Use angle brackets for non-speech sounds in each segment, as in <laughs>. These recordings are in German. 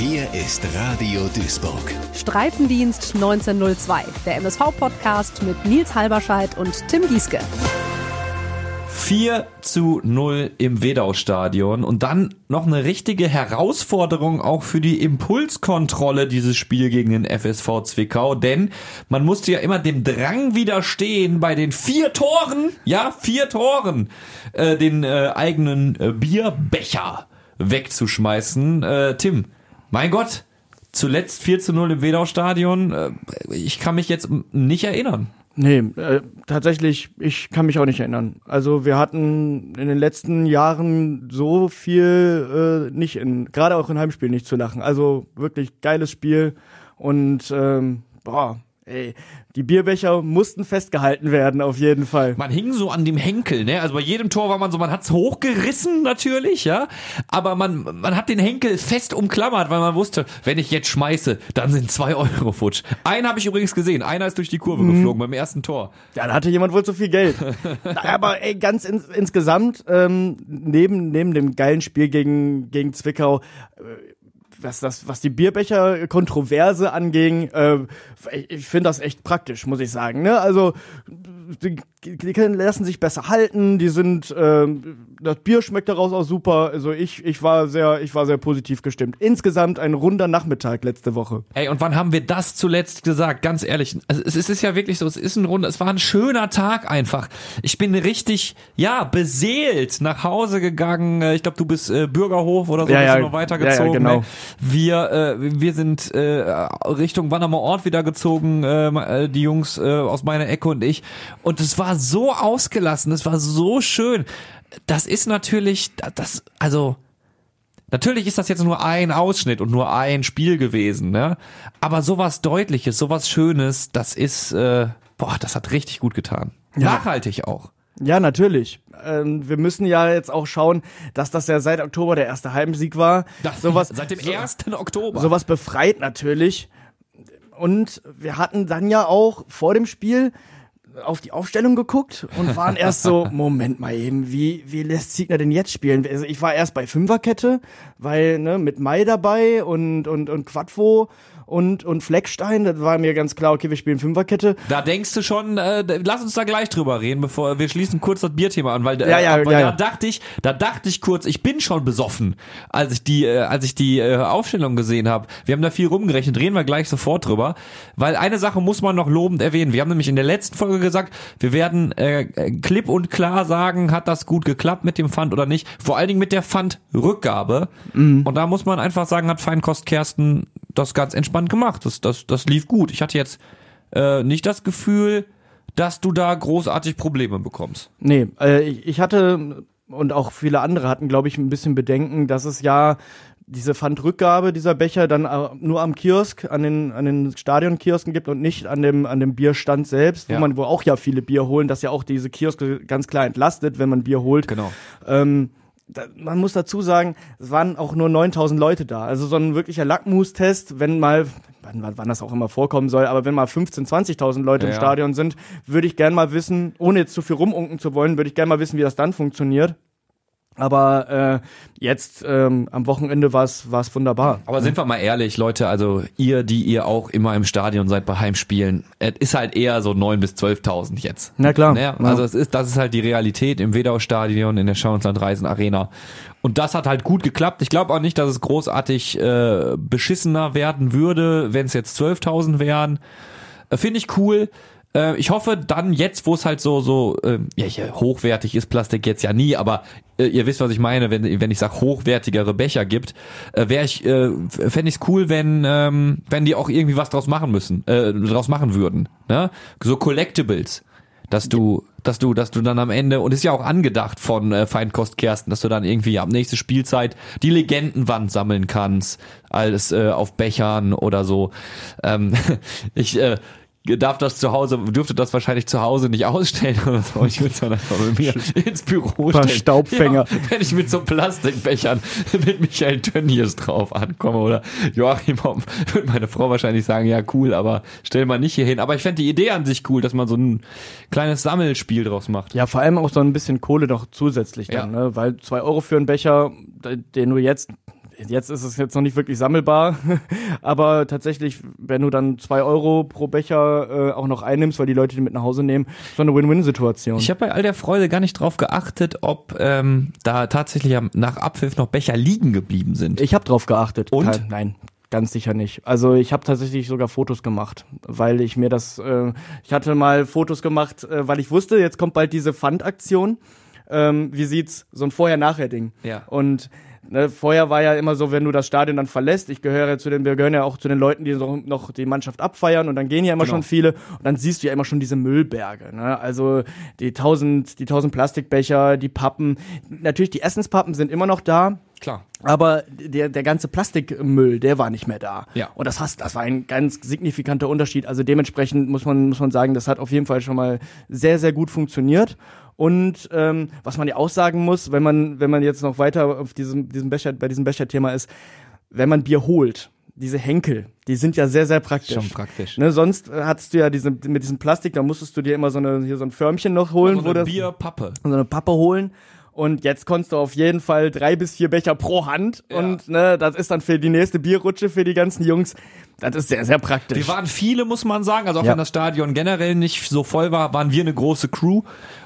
Hier ist Radio Duisburg. Streifendienst 1902, der MSV-Podcast mit Nils Halberscheid und Tim Gieske. 4 zu 0 im Wedau-Stadion und dann noch eine richtige Herausforderung auch für die Impulskontrolle dieses Spiel gegen den FSV Zwickau, denn man musste ja immer dem Drang widerstehen, bei den vier Toren, ja, vier Toren, äh, den äh, eigenen äh, Bierbecher wegzuschmeißen. Äh, Tim, mein Gott, zuletzt 4 zu 0 im Wedau-Stadion, äh, ich kann mich jetzt nicht erinnern. Nee, äh, tatsächlich, ich kann mich auch nicht erinnern. Also wir hatten in den letzten Jahren so viel äh, nicht in, gerade auch in Heimspielen nicht zu lachen. Also wirklich geiles Spiel und ähm, boah, ey, die Bierbecher mussten festgehalten werden, auf jeden Fall. Man hing so an dem Henkel, ne? Also bei jedem Tor war man so, man hat's hochgerissen natürlich, ja. Aber man, man hat den Henkel fest umklammert, weil man wusste, wenn ich jetzt schmeiße, dann sind zwei Euro futsch. Einen habe ich übrigens gesehen. Einer ist durch die Kurve mhm. geflogen beim ersten Tor. Ja, da hatte jemand wohl zu viel Geld. <laughs> aber ey, ganz ins, insgesamt, ähm, neben, neben dem geilen Spiel gegen, gegen Zwickau, äh, was das, was die Bierbecher-Kontroverse anging, äh, ich finde das echt praktisch, muss ich sagen. Ne? Also die, die lassen sich besser halten, die sind, äh, das Bier schmeckt daraus auch super. Also ich, ich war sehr, ich war sehr positiv gestimmt. Insgesamt ein runder Nachmittag letzte Woche. Ey, und wann haben wir das zuletzt gesagt? Ganz ehrlich, also es ist ja wirklich so, es ist ein runder, es war ein schöner Tag einfach. Ich bin richtig, ja, beseelt nach Hause gegangen. Äh, ich glaube, du bist äh, Bürgerhof oder so, ja, ja, noch weitergezogen. Ja, ja, genau. Wir, äh, wir sind äh, Richtung Wannermer Ort wieder gezogen, äh, äh, die Jungs äh, aus meiner Ecke und ich. Und es war so ausgelassen, es war so schön. Das ist natürlich, das, also, Natürlich ist das jetzt nur ein Ausschnitt und nur ein Spiel gewesen, ne? Aber sowas Deutliches, sowas Schönes, das ist, äh, boah, das hat richtig gut getan. Ja. Nachhaltig auch. Ja, natürlich. Ähm, wir müssen ja jetzt auch schauen, dass das ja seit Oktober der erste Heimsieg war. Das, sowas, seit dem so, 1. Oktober. Sowas befreit natürlich. Und wir hatten dann ja auch vor dem Spiel auf die Aufstellung geguckt und waren erst so, <laughs> Moment mal eben, wie, wie lässt Ziegner denn jetzt spielen? Also ich war erst bei Fünferkette, weil, ne, mit Mai dabei und, und, und Quadvo und, und Fleckstein, das war mir ganz klar, okay, wir spielen Fünferkette. Da denkst du schon, äh, lass uns da gleich drüber reden, bevor wir schließen kurz das Bierthema an, weil, äh, ja, ja, weil ja, da dachte ich, da dachte ich kurz, ich bin schon besoffen, als ich die, äh, als ich die äh, Aufstellung gesehen habe. Wir haben da viel rumgerechnet, reden wir gleich sofort drüber, weil eine Sache muss man noch lobend erwähnen. Wir haben nämlich in der letzten Folge gesagt, wir werden äh, klipp und klar sagen, hat das gut geklappt mit dem Pfand oder nicht. Vor allen Dingen mit der Pfandrückgabe. Mhm. Und da muss man einfach sagen, hat Feinkost Kersten das ganz entspannt gemacht. Das, das, das lief gut. Ich hatte jetzt äh, nicht das Gefühl, dass du da großartig Probleme bekommst. Nee, äh, ich, ich hatte und auch viele andere hatten, glaube ich, ein bisschen Bedenken, dass es ja diese Pfandrückgabe dieser Becher dann nur am Kiosk, an den, an den Stadionkiosken gibt und nicht an dem, an dem Bierstand selbst, wo Ja. man, wo auch ja viele Bier holen, das ja auch diese Kioske ganz klar entlastet, wenn man Bier holt. Genau. Ähm, da, man muss dazu sagen, es waren auch nur 9000 Leute da. Also so ein wirklicher Lackmustest, wenn mal, wann, wann das auch immer vorkommen soll, aber wenn mal 15, 20.000 Leute Ja, im. Stadion sind, würde ich gern mal wissen, ohne jetzt zu viel rumunken zu wollen, würde ich gern mal wissen, wie das dann funktioniert. Aber äh, jetzt ähm, am Wochenende war es wunderbar. Aber sind wir mal ehrlich, Leute, also ihr, die ihr auch immer im Stadion seid bei Heimspielen, es ist halt eher so 9.000 bis 12.000 jetzt. Na klar. Ne? Also es ist, das ist halt die Realität im Wedau-Stadion, in der Schauensland Reisen Arena. Und das hat halt gut geklappt. Ich glaube auch nicht, dass es großartig äh, beschissener werden würde, wenn es jetzt 12.000 wären. Äh, Finde ich cool. Äh, ich hoffe dann jetzt, wo es halt so so äh, ja, hochwertig ist Plastik jetzt ja nie, aber äh, ihr wisst, was ich meine, wenn wenn ich sag hochwertigere Becher gibt, äh, wäre ich äh, fände ich's cool, wenn ähm, wenn die auch irgendwie was draus machen müssen, äh, draus machen würden, ne? So Collectibles, dass du dass du, dass du dann am Ende, und ist ja auch angedacht von äh, Feinkost Kersten, dass du dann irgendwie ab nächste Spielzeit die Legendenwand sammeln kannst, alles äh, auf Bechern oder so. Ähm, <laughs> ich äh, darf das zu Hause, dürfte das wahrscheinlich zu Hause nicht ausstellen <laughs> oder so. Ich würde es dann einfach mit mir ins Büro Paar stellen. Staubfänger. Ja, wenn ich mit so Plastikbechern <laughs> mit Michael Tönnies drauf ankomme oder Joachim Hopp, würde meine Frau wahrscheinlich sagen, ja cool, aber stell mal nicht hier hin. Aber ich fände die Idee an sich cool, dass man so ein kleines Sammelspiel draus macht. Ja, vor allem auch so ein bisschen Kohle noch zusätzlich dann, Ja. ne? Weil zwei Euro für einen Becher, den du jetzt jetzt ist es jetzt noch nicht wirklich sammelbar, <laughs> aber tatsächlich, wenn du dann zwei Euro pro Becher äh, auch noch einnimmst, weil die Leute die mit nach Hause nehmen, so eine Win-Win-Situation. Ich habe bei all der Freude gar nicht drauf geachtet, ob ähm, da tatsächlich nach Abpfiff noch Becher liegen geblieben sind. Ich habe drauf geachtet. Und? Kein- Nein, ganz sicher nicht. Also ich habe tatsächlich sogar Fotos gemacht, weil ich mir das, äh, ich hatte mal Fotos gemacht, äh, weil ich wusste, jetzt kommt bald diese Pfandaktion. Ähm, wie sieht's so ein Vorher-Nachher-Ding? Ja. Und ne, vorher war ja immer so, wenn du das Stadion dann verlässt, ich gehöre zu den, wir gehören ja auch zu den Leuten, die so noch die Mannschaft abfeiern und dann gehen ja immer Genau. schon viele und dann siehst du ja immer schon diese Müllberge. Ne? Also die tausend, die tausend Plastikbecher, die Pappen. Natürlich die Essenspappen sind immer noch da. Klar. Aber der, der ganze Plastikmüll, der war nicht mehr da. Ja. Und das, hast, das war ein ganz signifikanter Unterschied. Also dementsprechend muss man, muss man sagen, das hat auf jeden Fall schon mal sehr, sehr gut funktioniert. Und ähm, was man ja auch sagen muss, wenn man, wenn man jetzt noch weiter auf diesem, diesem Becher, bei diesem Becher-Thema ist, wenn man Bier holt, diese Henkel, die sind ja sehr, sehr praktisch. Schon praktisch. Ne, sonst hattest du ja diese, mit diesem Plastik, da musstest du dir immer so, eine, hier so ein Förmchen noch holen, so wo eine das Bierpappe. so eine Pappe holen. Und jetzt konntest du auf jeden Fall drei bis vier Becher pro Hand. Ja. Und ne, das ist dann für die nächste Bierrutsche für die ganzen Jungs. Das ist sehr, sehr praktisch. Wir waren viele, muss man sagen. Also auch Ja. wenn das Stadion generell nicht so voll war, waren wir eine große Crew.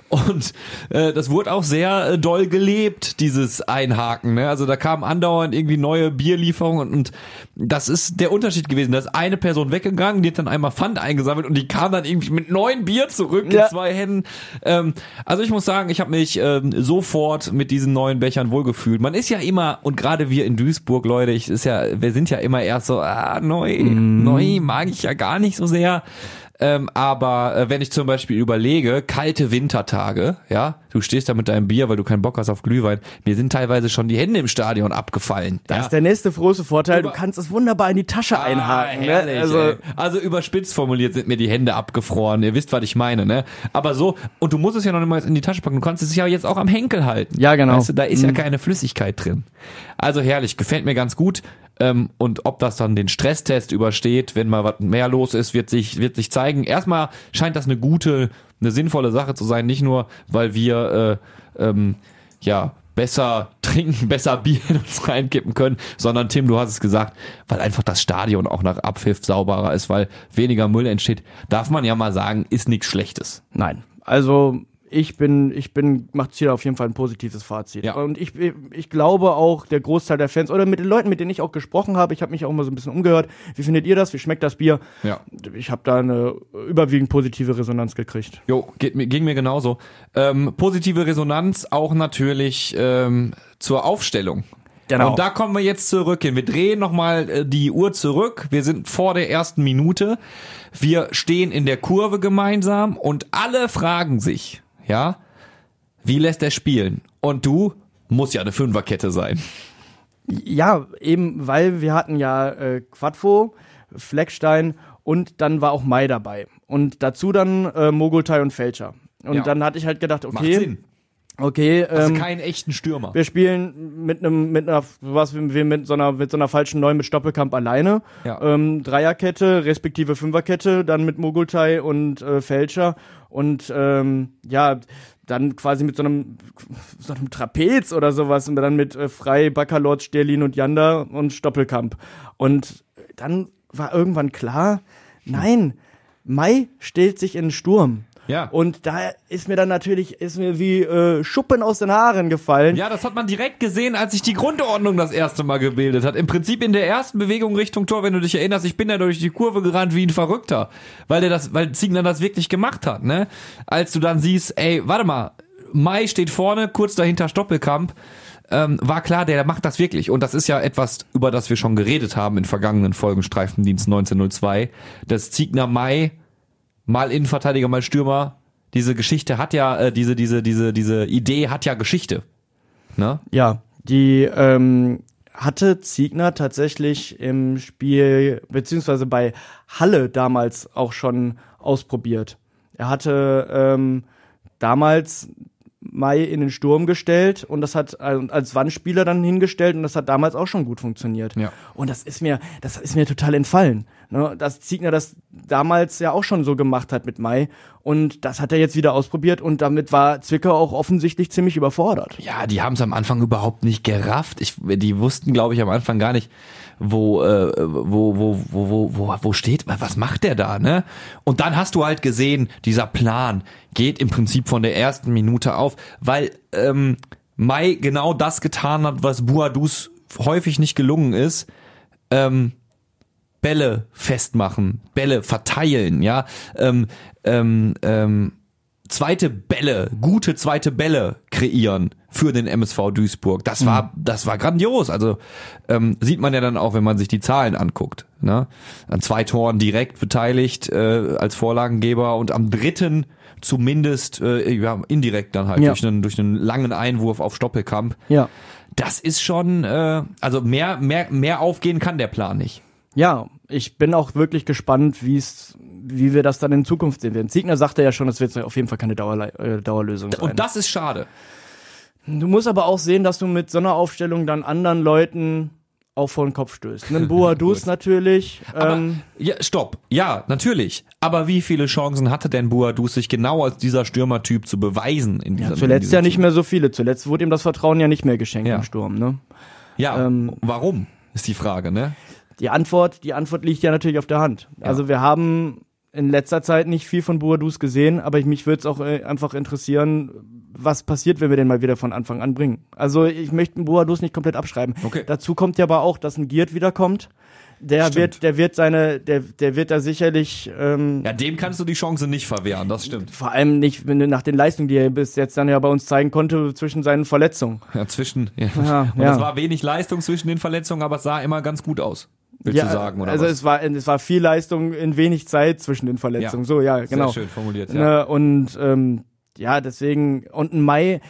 Und äh, das wurde auch sehr äh, doll gelebt, dieses Einhaken. Ne? Also da kamen andauernd irgendwie neue Bierlieferungen und, und das ist der Unterschied gewesen. Da ist eine Person weggegangen, die hat dann einmal Pfand eingesammelt und die kam dann irgendwie mit neun Bier zurück Ja. in zwei Händen. Ähm, also ich muss sagen, ich habe mich ähm, sofort mit diesen neuen Bechern wohlgefühlt. Man ist ja immer, und gerade wir in Duisburg, Leute, ich ist ja, wir sind ja immer erst so, ah, neu, neu mag ich ja gar nicht so sehr. Ähm, aber äh, wenn ich zum Beispiel überlege, kalte Wintertage, ja, du stehst da mit deinem Bier, weil du keinen Bock hast auf Glühwein, mir sind teilweise schon die Hände im Stadion abgefallen. das ja. ist der nächste große Vorteil. Über- du kannst es wunderbar in die Tasche einhaken. Ah, ne? herrlich, Also, ey. also überspitzt formuliert sind mir die Hände abgefroren. Ihr wisst, was ich meine, ne? Aber so, und du musst es ja noch nicht mal in die Tasche packen. Du kannst es ja jetzt auch am Henkel halten. Ja, genau. Weißt du, da ist ja Mhm. keine Flüssigkeit drin. Also herrlich, gefällt mir ganz gut. Ähm, und ob das dann den Stresstest übersteht, wenn mal was mehr los ist, wird sich, wird sich zeigen. Erstmal scheint das eine gute, eine sinnvolle Sache zu sein. Nicht nur, weil wir, äh, ähm, ja, besser trinken, <laughs> besser Bier in uns reinkippen können, sondern Tim, du hast es gesagt, weil einfach das Stadion auch nach Abpfiff sauberer ist, weil weniger Müll entsteht, darf man ja mal sagen, ist nichts Schlechtes. nein. Also ich bin, ich bin, macht hier auf jeden Fall ein positives Fazit. Ja. Und ich, ich glaube auch, der Großteil der Fans oder mit den Leuten, mit denen ich auch gesprochen habe, ich habe mich auch mal so ein bisschen umgehört. Wie findet ihr das? Wie schmeckt das Bier? Ja. Ich habe da eine überwiegend positive Resonanz gekriegt. Jo, geht mir, ging mir genauso. Ähm, positive Resonanz auch natürlich ähm, zur Aufstellung. Genau. Und da kommen wir jetzt zurück hin. Wir drehen nochmal äh, die Uhr zurück. Wir sind vor der ersten Minute. Wir stehen in der Kurve gemeinsam und alle fragen sich, ja, wie lässt er spielen? Und du muss ja eine Fünferkette sein. Ja, eben, weil wir hatten ja äh, Quadvo, Fleckstein und dann war auch Mai dabei. Und dazu dann äh, Mogultai und Fälscher. Und Ja. dann hatte ich halt gedacht, okay. Okay, Also ähm, keinen echten Stürmer. wir spielen mit einem, mit einer, was wir mit so einer, mit so einer falschen Neun mit Stoppelkamp alleine. Ja. Ähm, Dreierkette, respektive Fünferkette, dann mit Mogultai und äh, Fälscher. Und ähm, ja, dann quasi mit so einem, so einem Trapez oder sowas und dann mit äh, Frei, Baccalords, Sterlin und Janda und Stoppelkamp. Und dann war irgendwann klar, nein, Mai stellt sich in den Sturm. Ja. Und da ist mir dann natürlich, ist mir wie äh, Schuppen aus den Haaren gefallen. Ja, das hat man direkt gesehen, als sich die Grundordnung das erste Mal gebildet hat. Im Prinzip in der ersten Bewegung Richtung Tor, wenn du dich erinnerst, ich bin da durch die Kurve gerannt wie ein Verrückter, weil der das, weil Ziegner das wirklich gemacht hat, ne? Als du dann siehst, ey, warte mal, Mai steht vorne, kurz dahinter Stoppelkamp, ähm, war klar, der macht das wirklich. Und das ist ja etwas, über das wir schon geredet haben in vergangenen Folgen Streifendienst 1902, dass Ziegner Mai mal Innenverteidiger, mal Stürmer. Diese Geschichte hat ja, äh, diese, diese, diese, diese Idee hat ja Geschichte. Ne? Ja, die ähm, hatte Ziegner tatsächlich im Spiel, beziehungsweise bei Halle damals auch schon ausprobiert. Er hatte ähm, damals Mai in den Sturm gestellt und das hat äh, als Wandspieler dann hingestellt und das hat damals auch schon gut funktioniert. Ja. Und das ist mir, das ist mir total entfallen. Ne? Dass Ziegner das damals ja auch schon so gemacht hat mit Mai und das hat er jetzt wieder ausprobiert und damit war Zwickau auch offensichtlich ziemlich überfordert. Ja, die haben es am Anfang überhaupt nicht gerafft. Ich, die wussten, glaube ich, am Anfang gar nicht, wo, äh, wo, wo, wo, wo, wo, wo steht, was macht der da, ne? Und dann hast du halt gesehen, dieser Plan geht im Prinzip von der ersten Minute auf, weil ähm, Mai genau das getan hat, was Buadus häufig nicht gelungen ist. Ähm, Bälle festmachen, Bälle verteilen, ja, ähm, ähm, ähm, zweite Bälle, gute zweite Bälle kreieren für den MSV Duisburg. Das war, das war grandios. Also ähm, sieht man ja dann auch, wenn man sich die Zahlen anguckt. Ne? An zwei Toren direkt beteiligt äh, als Vorlagengeber und am dritten zumindest äh, ja, indirekt dann halt Ja. durch, einen, durch einen langen Einwurf auf Stoppelkamp. Ja. Das ist schon, äh, also mehr, mehr, mehr aufgehen kann der Plan nicht. Ja, ich bin auch wirklich gespannt, wie es, wie wir das dann in Zukunft sehen werden. Ziegner sagte ja schon, es wird auf jeden Fall keine Dauerle äh, Dauerlösung sein. Und das ist schade. Du musst aber auch sehen, dass du mit so einer Aufstellung dann anderen Leuten auch vor den Kopf stößt. Einen <laughs> Boadus natürlich. Aber, Ähm, ja, stopp. Ja, natürlich. Aber wie viele Chancen hatte denn Buadus, sich genau als dieser Stürmertyp zu beweisen in ja, diesem zuletzt in diesem ja nicht Team? mehr so viele. Zuletzt wurde ihm das Vertrauen ja nicht mehr geschenkt Ja. im Sturm. Ne? Ja, ähm, warum? Ist die Frage, ne? Die Antwort, die Antwort liegt ja natürlich auf der Hand. Also wir haben in letzter Zeit nicht viel von Boadus gesehen, aber ich, mich würde es auch äh, einfach interessieren, was passiert, wenn wir den mal wieder von Anfang an bringen. Also ich möchte Boadus nicht komplett abschreiben. Okay. Dazu kommt ja aber auch, dass ein Giert wiederkommt. Der Stimmt. wird, der wird seine, der, der wird da sicherlich ähm, Ja, dem kannst du die Chance nicht verwehren, das stimmt. vor allem nicht nach den Leistungen, die er bis jetzt dann ja bei uns zeigen konnte, zwischen seinen Verletzungen. Ja, zwischen. Ja. Ja, Und ja. es war wenig Leistung zwischen den Verletzungen, aber es sah immer ganz gut aus. Willst ja, du sagen, oder also was? es war, es war viel Leistung in wenig Zeit zwischen den Verletzungen. Ja. So, ja, genau. Sehr schön formuliert, ja. Ne, und ähm, ja, deswegen, und ein Mai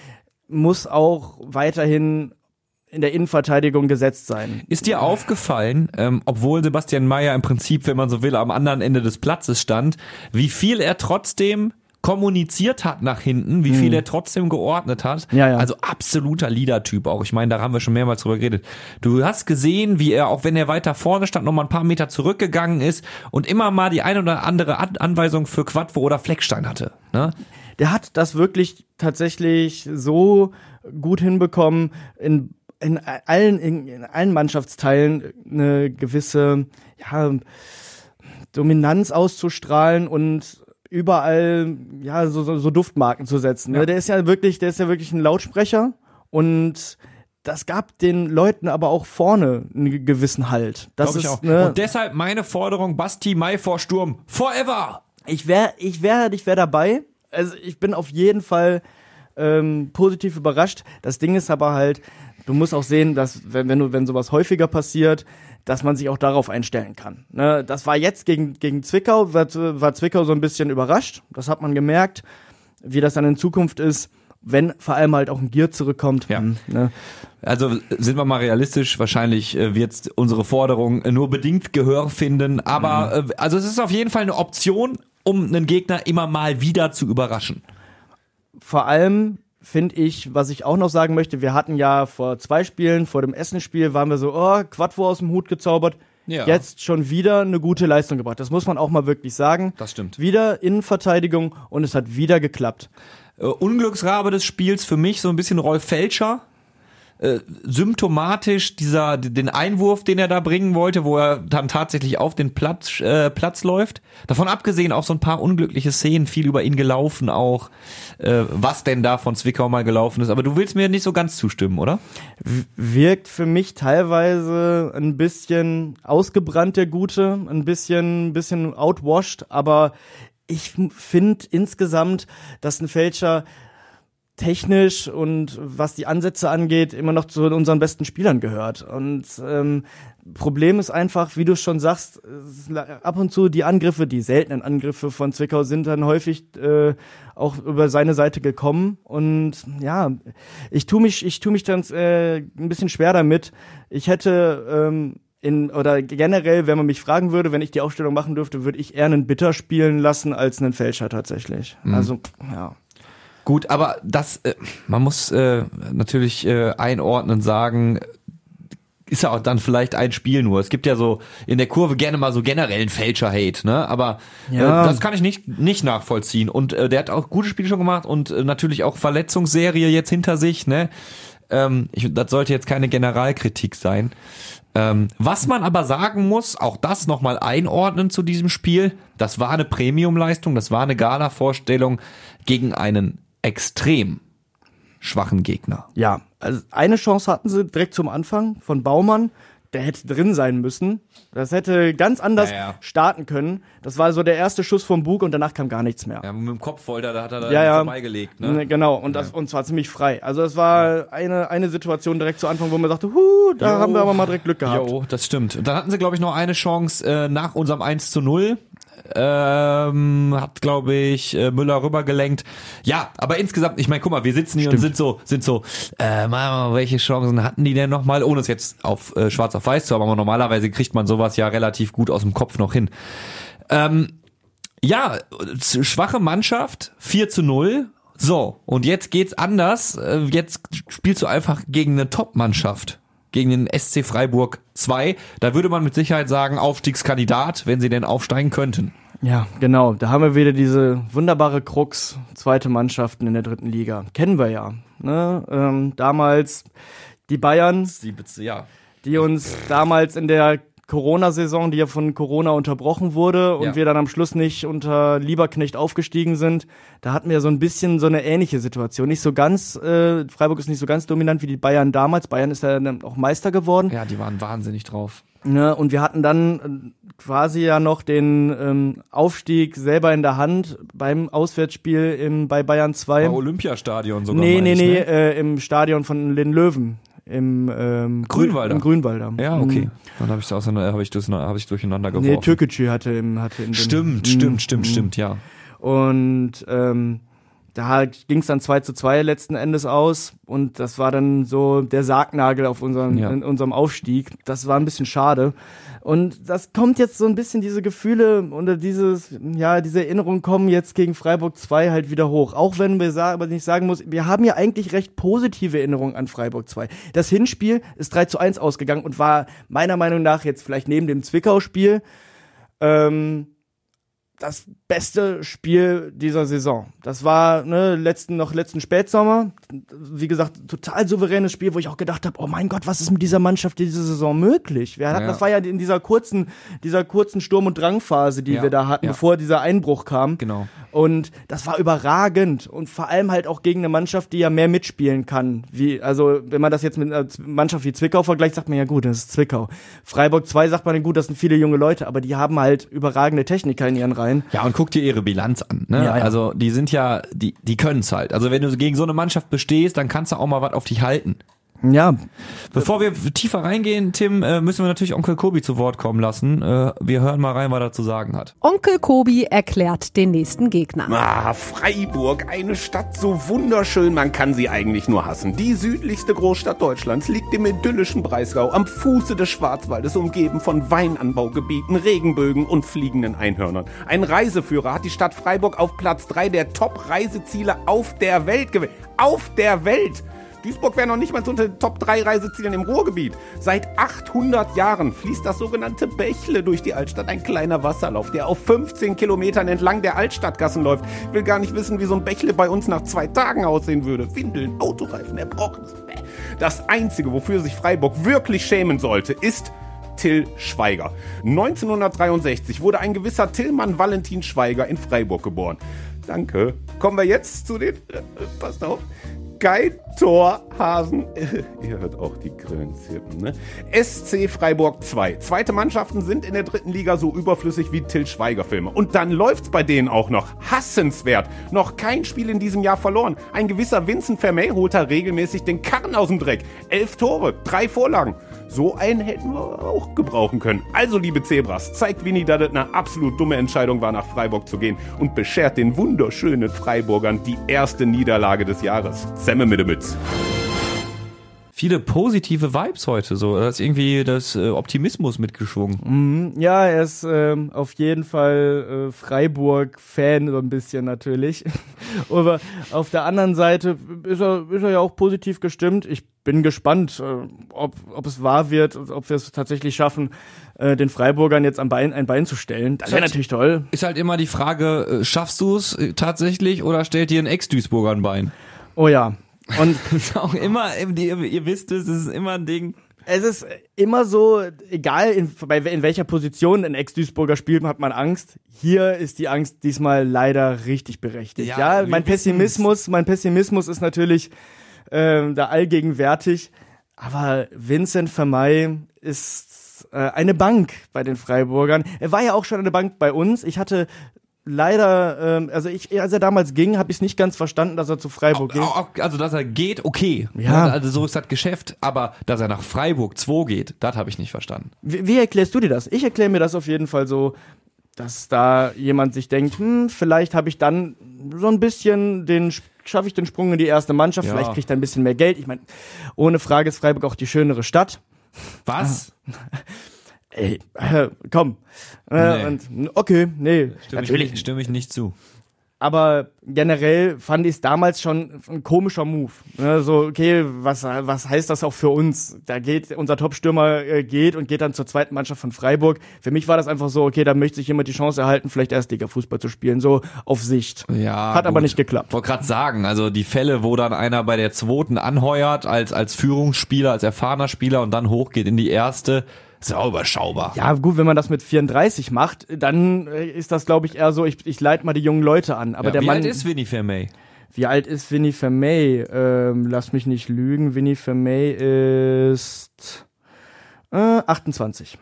muss auch weiterhin in der Innenverteidigung gesetzt sein. Ist dir aufgefallen, ähm, obwohl Sebastian Mayer im Prinzip, wenn man so will, am anderen Ende des Platzes stand, wie viel er trotzdem kommuniziert hat nach hinten, wie viel er trotzdem geordnet hat. Hm. Ja, ja. Also absoluter Leader-Typ auch. Ich meine, da haben wir schon mehrmals drüber geredet. Du hast gesehen, wie er, auch wenn er weiter vorne stand, noch mal ein paar Meter zurückgegangen ist und immer mal die ein oder andere An Anweisung für Quadvo oder Fleckstein hatte. Ne? Der hat das wirklich tatsächlich so gut hinbekommen, in, in allen, in, in allen Mannschaftsteilen eine gewisse, ja, Dominanz auszustrahlen und überall ja so, so, so Duftmarken zu setzen. Ne? Ja. Der ist ja wirklich, der ist ja wirklich ein Lautsprecher und das gab den Leuten aber auch vorne einen gewissen Halt. Das Glaub ist, auch. Ne, Und deshalb meine Forderung, Basti Mai vor Sturm. Forever! ich wäre, ich wäre, ich wäre dabei. Also ich bin auf jeden Fall ähm, positiv überrascht. Das Ding ist aber halt, du musst auch sehen, dass wenn, wenn du, wenn sowas häufiger passiert, dass man sich auch darauf einstellen kann. Ne, das war jetzt gegen gegen Zwickau, war, war Zwickau so ein bisschen überrascht. Das hat man gemerkt, wie das dann in Zukunft ist, wenn vor allem halt auch ein Gier zurückkommt. Ja. Hm, ne? Also sind wir mal realistisch, wahrscheinlich äh, wird unsere Forderung nur bedingt Gehör finden, aber äh, also es ist auf jeden Fall eine Option, um einen Gegner immer mal wieder zu überraschen. vor allem finde ich, was ich auch noch sagen möchte, wir hatten ja vor zwei Spielen, vor dem Essenspiel, waren wir so, oh, Quadvo aus dem Hut gezaubert. Ja. Jetzt schon wieder eine gute Leistung gebracht. Das muss man auch mal wirklich sagen. Das stimmt. Wieder Innenverteidigung und es hat wieder geklappt. Äh, Unglücksrabe des Spiels für mich so ein bisschen Rolf Felscher. Äh, symptomatisch dieser den Einwurf, den er da bringen wollte, wo er dann tatsächlich auf den Platz äh, Platz läuft. Davon abgesehen auch so ein paar unglückliche Szenen, viel über ihn gelaufen auch, äh, was denn da von Zwickau mal gelaufen ist. Aber du willst mir nicht so ganz zustimmen, oder? Wirkt für mich teilweise ein bisschen ausgebrannt, der Gute, ein bisschen, ein bisschen outwashed, aber ich finde insgesamt, dass ein Fälscher technisch und was die Ansätze angeht, immer noch zu unseren besten Spielern gehört. Und ähm, Problem ist einfach, wie du schon sagst, ab und zu die Angriffe, die seltenen Angriffe von Zwickau sind dann häufig äh, auch über seine Seite gekommen. Und ja, ich tue mich, ich tue mich dann äh, ein bisschen schwer damit. Ich hätte ähm, in, oder generell, wenn man mich fragen würde, wenn ich die Aufstellung machen dürfte, würde ich eher einen Bitter spielen lassen als einen Fälscher tatsächlich. Also, ja. Gut, aber das, äh, man muss äh, natürlich äh, einordnen sagen, ist ja auch dann vielleicht ein Spiel nur. Es gibt ja so in der Kurve gerne mal so generellen Fälscher-Hate, ne? Aber Ja. äh, das kann ich nicht nicht nachvollziehen. Und äh, der hat auch gute Spiele schon gemacht und äh, natürlich auch Verletzungsserie jetzt hinter sich, ne? Ähm, ich, das sollte jetzt keine Generalkritik sein. Ähm, was man aber sagen muss, auch das nochmal einordnen zu diesem Spiel, das war eine Premium-Leistung, das war eine Gala-Vorstellung gegen einen extrem schwachen Gegner. Ja, also eine Chance hatten sie direkt zum Anfang von Baumann. Der hätte drin sein müssen. Das hätte ganz anders Ja, ja. starten können. Das war so der erste Schuss vom Bug und danach kam gar nichts mehr. Ja, mit dem Kopf voll, da hat er da Ja, ja. vorbeigelegt. Ne, Ne? Genau, und das und zwar ziemlich frei. Also es war eine, eine Situation direkt zu Anfang, wo man sagte, huh, da Jo. haben wir aber mal direkt Glück gehabt. Jo, das stimmt. Und dann hatten sie, glaube ich, noch eine Chance äh, nach unserem 1 zu 0. Ähm, hat, glaube ich, äh, Müller rübergelenkt. Ja, aber insgesamt, ich meine, guck mal, wir sitzen hier und sind so, sind so, äh, mal, welche Chancen hatten die denn nochmal, ohne es jetzt auf äh, schwarz auf weiß zu haben, aber normalerweise kriegt man sowas ja relativ gut aus dem Kopf noch hin. Ähm, ja, schwache Mannschaft, 4 zu 0. So, und jetzt geht's anders. Äh, Jetzt spielst du einfach gegen eine Top-Mannschaft. Gegen den SC Freiburg 2. Da würde man mit Sicherheit sagen, Aufstiegskandidat, wenn sie denn aufsteigen könnten. Ja, genau. Da haben wir wieder diese wunderbare Krux, zweite Mannschaften in der dritten Liga. Kennen wir ja. Ne? Ähm, damals die Bayern, Sie, ja. die uns damals in der Corona-Saison, die ja von Corona unterbrochen wurde und Ja. wir dann am Schluss nicht unter Lieberknecht aufgestiegen sind, da hatten wir so ein bisschen so eine ähnliche Situation. Nicht so ganz, äh, Freiburg ist nicht so ganz dominant wie die Bayern damals. Bayern ist ja dann auch Meister geworden. Ja, die waren wahnsinnig drauf. Ne, und wir hatten dann äh, quasi ja noch den ähm, Aufstieg selber in der Hand beim Auswärtsspiel im, bei Bayern 2. Bei Olympiastadion sogar. nee, nee, ich, nee, ne? äh, im Stadion von den Löwen. Im ähm, Grün- Grünwalder. Im Grünwalder. Ja, okay. Mhm. Dann habe ich es hab ich, das- hab ich durcheinander geworfen. Nee, Türkgücü hatte, im, hatte in dem, Stimmt, Mhm. stimmt, stimmt, stimmt, ja. Und ähm, da ging es dann 2 zu 2 letzten Endes aus und das war dann so der Sargnagel auf unserem, Ja. in unserem Aufstieg. Das war ein bisschen schade. Und das kommt jetzt so ein bisschen, diese Gefühle oder dieses, ja, diese Erinnerungen kommen jetzt gegen Freiburg 2 halt wieder hoch. Auch wenn wir sagen, aber ich sagen muss, wir haben ja eigentlich recht positive Erinnerungen an Freiburg 2. Das Hinspiel ist 3 zu 1 ausgegangen und war meiner Meinung nach jetzt vielleicht neben dem Zwickau-Spiel ähm, das beste Spiel dieser Saison. Das war ne, letzten noch letzten Spätsommer. Wie gesagt, total souveränes Spiel, wo ich auch gedacht habe, oh mein Gott, was ist mit dieser Mannschaft diese Saison möglich? Wir hatten, Ja. Das war ja in dieser kurzen, dieser kurzen Sturm- und Drangphase, die Ja, wir da hatten, ja. bevor dieser Einbruch kam. Genau. Und das war überragend und vor allem halt auch gegen eine Mannschaft, die ja mehr mitspielen kann. Wie, also wenn man das jetzt mit einer Mannschaft wie Zwickau vergleicht, sagt man ja gut, das ist Zwickau. Freiburg 2 sagt man ja gut, das sind viele junge Leute, aber die haben halt überragende Techniker in ihren Reihen. Ja, und guck dir ihre Bilanz an. Ne? Ja, ja. Also die sind ja, die, die können's halt. Also wenn du gegen so eine Mannschaft bestehst, dann kannst du auch mal was auf dich halten. Ja, Bevor wir tiefer reingehen, Tim, äh, müssen wir natürlich Onkel Kobi zu Wort kommen lassen. Äh, wir hören mal rein, was er zu sagen hat. Onkel Kobi erklärt den nächsten Gegner. Ah, Freiburg, eine Stadt so wunderschön, man kann sie eigentlich nur hassen. Die südlichste Großstadt Deutschlands liegt im idyllischen Breisgau, am Fuße des Schwarzwaldes, umgeben von Weinanbaugebieten, Regenbögen und fliegenden Einhörnern. Ein Reiseführer hat die Stadt Freiburg auf Platz drei der Top-Reiseziele auf der Welt gewählt. Auf der Welt! Duisburg wäre noch nicht mal unter den Top 3 Reisezielen im Ruhrgebiet. Seit 800 Jahren fließt das sogenannte Bächle durch die Altstadt. Ein kleiner Wasserlauf, der auf 15 Kilometern entlang der Altstadtgassen läuft. Ich will gar nicht wissen, wie so ein Bächle bei uns nach zwei Tagen aussehen würde. Windeln, Autoreifen, Erbrochenes. Das Einzige, wofür sich Freiburg wirklich schämen sollte, ist Till Schweiger. 1963 wurde ein gewisser Tillmann Valentin Schweiger in Freiburg geboren. Danke. Kommen wir jetzt zu den. Äh, äh, passt auf. Geitorhasen. <laughs> Ihr hört auch die Grillen zirpen, ne? SC Freiburg 2. Zweite Mannschaften sind in der dritten Liga so überflüssig wie Till Schweiger Filme. Und dann läuft's bei denen auch noch. Hassenswert. Noch kein Spiel in diesem Jahr verloren. Ein gewisser Vincent Vermey holt da regelmäßig den Karren aus dem Dreck. Elf Tore, drei Vorlagen. So einen hätten wir auch gebrauchen können. Also, liebe Zebras, zeigt Winnie, dass es eine absolut dumme Entscheidung war, nach Freiburg zu gehen und beschert den wunderschönen Freiburgern die erste Niederlage des Jahres. Semme mit der Mütz. Viele positive Vibes heute. So, da ist irgendwie das äh, Optimismus mitgeschwungen. Ja, er ist ähm, auf jeden Fall äh, Freiburg-Fan so ein bisschen natürlich. <laughs> Aber auf der anderen Seite ist er, ist er ja auch positiv gestimmt. Ich bin gespannt, äh, ob, ob es wahr wird, ob wir es tatsächlich schaffen, äh, den Freiburgern jetzt am Bein, ein Bein zu stellen. Das wäre Halt- natürlich toll. Ist halt immer die Frage, äh, schaffst du es äh, tatsächlich oder stellt dir ein Ex-Duisburger ein Bein? Oh ja. Und <laughs> ist auch immer, ihr, wisst es, es ist immer ein Ding. Es ist immer so, egal in, bei, in welcher Position ein Ex-Duisburger spielt, hat man Angst. Hier ist die Angst diesmal leider richtig berechtigt. Ja, Ja, mein. Pessimismus, mein Pessimismus ist natürlich ähm, da allgegenwärtig. Aber Vincent Vermey ist äh, eine Bank bei den Freiburgern. Er war ja auch schon eine Bank bei uns. Ich hatte leider, ähm, also ich, als er damals ging, habe ich es nicht ganz verstanden, dass er zu Freiburg ging. Also, dass er geht, okay. Ja. Also, so ist das Geschäft. Aber, dass er nach Freiburg 2 geht, das habe ich nicht verstanden. Wie, wie erklärst du dir das? Ich erkläre mir das auf jeden Fall so, dass da jemand sich denkt, hm, vielleicht habe ich dann so ein bisschen den, schaffe ich den Sprung in die erste Mannschaft, Ja. vielleicht kriege ich da ein bisschen mehr Geld. Ich meine, ohne Frage ist Freiburg auch die schönere Stadt. Was? Ey, äh, <laughs> komm. Äh, Nee. und, okay, nee, Stimme natürlich. Ich, stimme ich nicht zu. Aber generell fand ich es damals schon ein komischer Move. Ne, so, okay, was, was heißt das auch für uns? Da geht, unser Topstürmer äh, geht und geht dann zur zweiten Mannschaft von Freiburg. Für mich war das einfach so, okay, da möchte sich jemand die Chance erhalten, vielleicht Erstliga-Fußball zu spielen, so auf Sicht. Ja, Hat aber gut. nicht geklappt. Wollte gerade sagen, also die Fälle, wo dann einer bei der zweiten anheuert als, als Führungsspieler, als erfahrener Spieler und dann hochgeht in die erste, auch überschaubar. Ja, gut, wenn man das mit 34 macht, dann äh, ist das, glaube ich, eher so, ich, ich leite mal die jungen Leute an. Aber Ja, der wie Mann, alt ist Winnie Vermey? wie alt ist Winnie Vermey? Ähm, lass mich nicht lügen. Winnie Vermey ist äh, 28.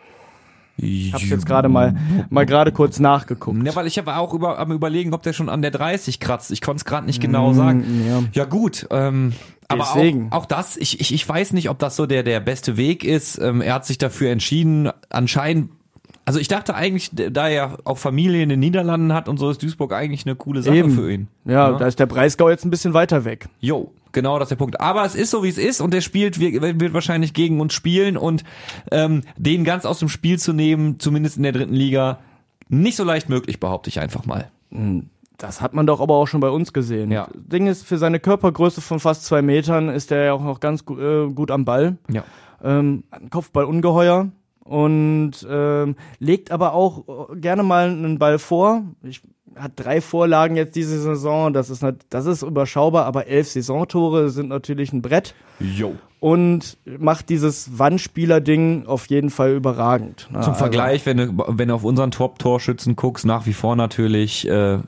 Ich hab's jetzt gerade mal, mal gerade kurz nachgeguckt. Ja, weil ich war auch über, am überlegen, ob der schon an der 30 kratzt. Ich konnte es gerade nicht genau sagen. Mm, ja. Ja gut, ähm, aber Deswegen. auch, auch das, ich, ich, ich weiß nicht, ob das so der, der beste Weg ist. Ähm, er hat sich dafür entschieden, anscheinend, also ich dachte eigentlich, da er auch Familie in den Niederlanden hat und so ist Duisburg eigentlich eine coole Sache Eben. für ihn. Ja, Ja. da ist der Breisgau jetzt ein bisschen weiter weg. Jo, genau das ist der Punkt. Aber es ist so, wie es ist und der spielt, wird, wahrscheinlich gegen uns spielen und ähm, den ganz aus dem Spiel zu nehmen, zumindest in der dritten Liga, nicht so leicht möglich, behaupte ich einfach mal. Das hat man doch aber auch schon bei uns gesehen. Ja. Ding ist, für seine Körpergröße von fast zwei Metern ist er ja auch noch ganz äh, gut am Ball. Ja. Ähm, Kopfball ungeheuer und ähm, legt aber auch äh, gerne mal einen Ball vor. Ich, hat drei Vorlagen jetzt diese Saison. Das ist, das ist überschaubar, aber elf Saisontore sind natürlich ein Brett. Jo. Und macht dieses Wandspieler-Ding auf jeden Fall überragend. Zum Also- Vergleich, wenn du, wenn du auf unseren Top-Torschützen guckst, nach wie vor natürlich äh,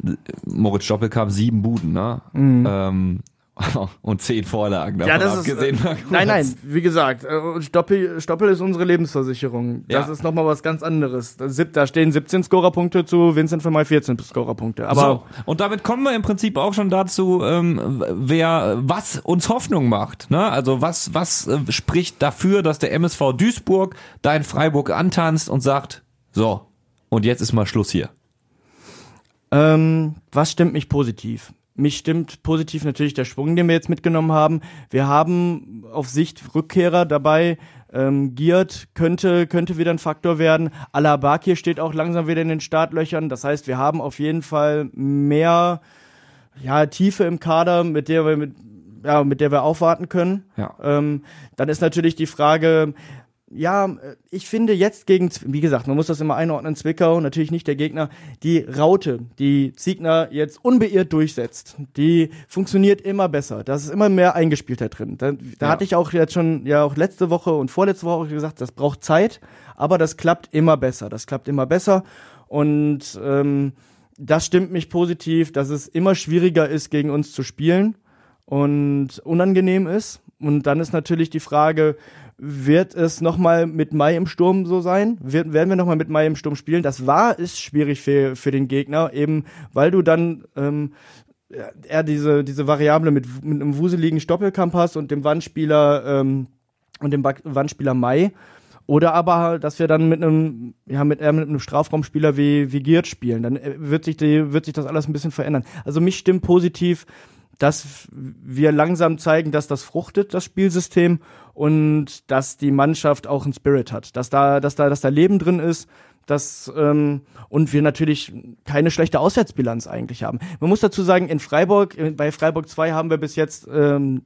Moritz Stoppelkamp sieben Buden, ne? Ähm, <laughs> und zehn Vorlagen. Mhm. Ja, davon das ist. abgesehen Äh, mal kurz. nein, nein, wie gesagt, äh, Stoppel, Stoppel ist unsere Lebensversicherung. Das Ja. ist nochmal was ganz anderes. Da, stehen 17 Scorerpunkte zu Vincent Vermey 14 Scorerpunkte. Aber so, und damit kommen wir im Prinzip auch schon dazu, ähm, wer was uns Hoffnung macht. Ne? Also was was äh, spricht dafür, dass der MSV Duisburg da in Freiburg antanzt und sagt, so und jetzt ist mal Schluss hier. ähm, was stimmt mich positiv? Mich stimmt positiv natürlich der Schwung, den wir jetzt mitgenommen haben. Wir haben auf Sicht Rückkehrer dabei. Ähm, Giert könnte, könnte wieder ein Faktor werden. Alabakir steht auch langsam wieder in den Startlöchern. Das heißt, wir haben auf jeden Fall mehr ja, Tiefe im Kader, mit der wir mit, ja, mit der wir aufwarten können. Ja. Ähm, dann ist natürlich die Frage, ja, äh, ich finde jetzt gegen, wie gesagt, man muss das immer einordnen, Zwickau, natürlich nicht der Gegner, die Raute, die Ziegner jetzt unbeirrt durchsetzt, die funktioniert immer besser. Da ist immer mehr Eingespieltheit drin. Da, da Ja. hatte ich auch jetzt schon, ja auch letzte Woche und vorletzte Woche gesagt, das braucht Zeit, aber das klappt immer besser. Das klappt immer besser und ähm, das stimmt mich positiv, dass es immer schwieriger ist, gegen uns zu spielen und unangenehm ist. Und dann ist natürlich die Frage, wird es nochmal mit Mai im Sturm so sein? Wird, werden wir nochmal mit Mai im Sturm spielen? Das war, ist schwierig für, für den Gegner, eben weil du dann ähm, eher diese, diese Variable mit, mit einem wuseligen Stoppelkamp hast und dem Wandspieler ähm, und dem Back- Wandspieler Mai. Oder aber, dass wir dann mit einem, ja, mit, eher mit einem Strafraumspieler wie, wie Giert spielen. Dann äh, wird sich, die, wird sich das alles ein bisschen verändern. Also mich stimmt positiv, dass wir langsam zeigen, dass das fruchtet, das Spielsystem, und dass die Mannschaft auch einen Spirit hat, dass da, dass da, dass da Leben drin ist, dass ähm, und wir natürlich keine schlechte Auswärtsbilanz eigentlich haben. Man muss dazu sagen, in Freiburg, äh, bei Freiburg 2 haben wir bis jetzt ähm,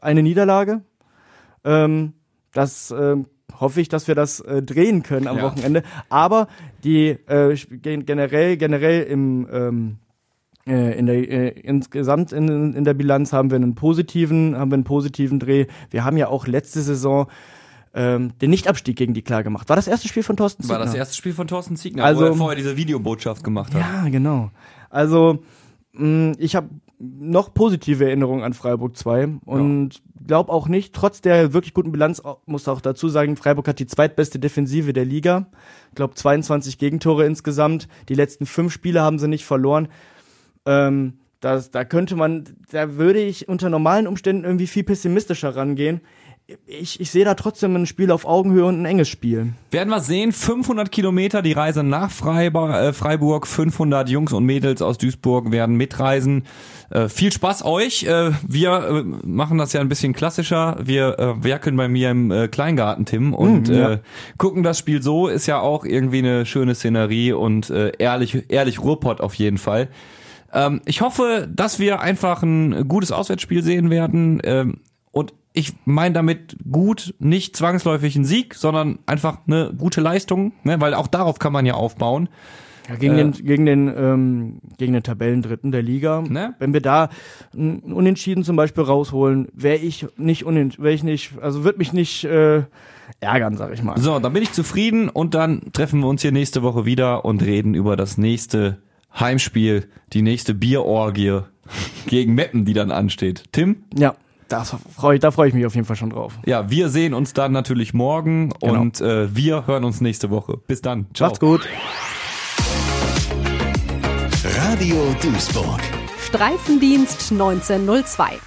eine Niederlage. Ähm, das ähm, hoffe ich, dass wir das äh, drehen können am Ja. Wochenende. Aber die äh, gen- generell generell im ähm, äh, in der äh, insgesamt in, in der Bilanz haben wir einen positiven haben wir einen positiven Dreh. Wir haben ja auch letzte Saison ähm, den Nichtabstieg gegen die klar gemacht. War das erste Spiel von Thorsten War das Ziegner? erste Spiel von Thorsten Ziegner, Also- wo er vorher diese Videobotschaft gemacht hat. Ja, genau. Also mh, ich habe noch positive Erinnerungen an Freiburg 2 und glaube auch nicht, trotz der wirklich guten Bilanz, muss auch dazu sagen, Freiburg hat die zweitbeste Defensive der Liga. Ich glaube 22 Gegentore insgesamt. Die letzten fünf Spiele haben sie nicht verloren. Ähm, das, da könnte man, da würde ich unter normalen Umständen irgendwie viel pessimistischer rangehen. Ich, ich sehe da trotzdem ein Spiel auf Augenhöhe und ein enges Spiel. Werden wir sehen, 500 Kilometer die Reise nach Freiburg, äh, Freiburg 500 Jungs und Mädels aus Duisburg werden mitreisen. Äh, viel Spaß euch. Äh, wir äh, machen das ja ein bisschen klassischer. Wir äh, werkeln bei mir im äh, Kleingarten, Tim, und Mm, ja. äh, gucken das Spiel so. Ist ja auch irgendwie eine schöne Szenerie und äh, ehrlich, ehrlich Ruhrpott auf jeden Fall. Ähm, ich hoffe, dass wir einfach ein gutes Auswärtsspiel sehen werden. Ähm, und ich meine damit gut nicht zwangsläufig ein Sieg, sondern einfach eine gute Leistung, ne? weil auch darauf kann man ja aufbauen. Ja, gegen Äh, den, gegen den, ähm, gegen den Tabellendritten der Liga. Ne? Wenn wir da ein Unentschieden zum Beispiel rausholen, wäre ich nicht unent, wäre ich nicht, also würde mich nicht äh, ärgern, sag ich mal. So, dann bin ich zufrieden und dann treffen wir uns hier nächste Woche wieder und reden über das nächste Heimspiel, die nächste Bierorgie <laughs> gegen Meppen, die dann ansteht. Tim? Ja, das freu ich, da freue ich mich auf jeden Fall schon drauf. Ja, wir sehen uns dann natürlich morgen Genau. und äh, wir hören uns nächste Woche. Bis dann. Ciao. Macht's gut. Radio Duisburg. Streifendienst 1902.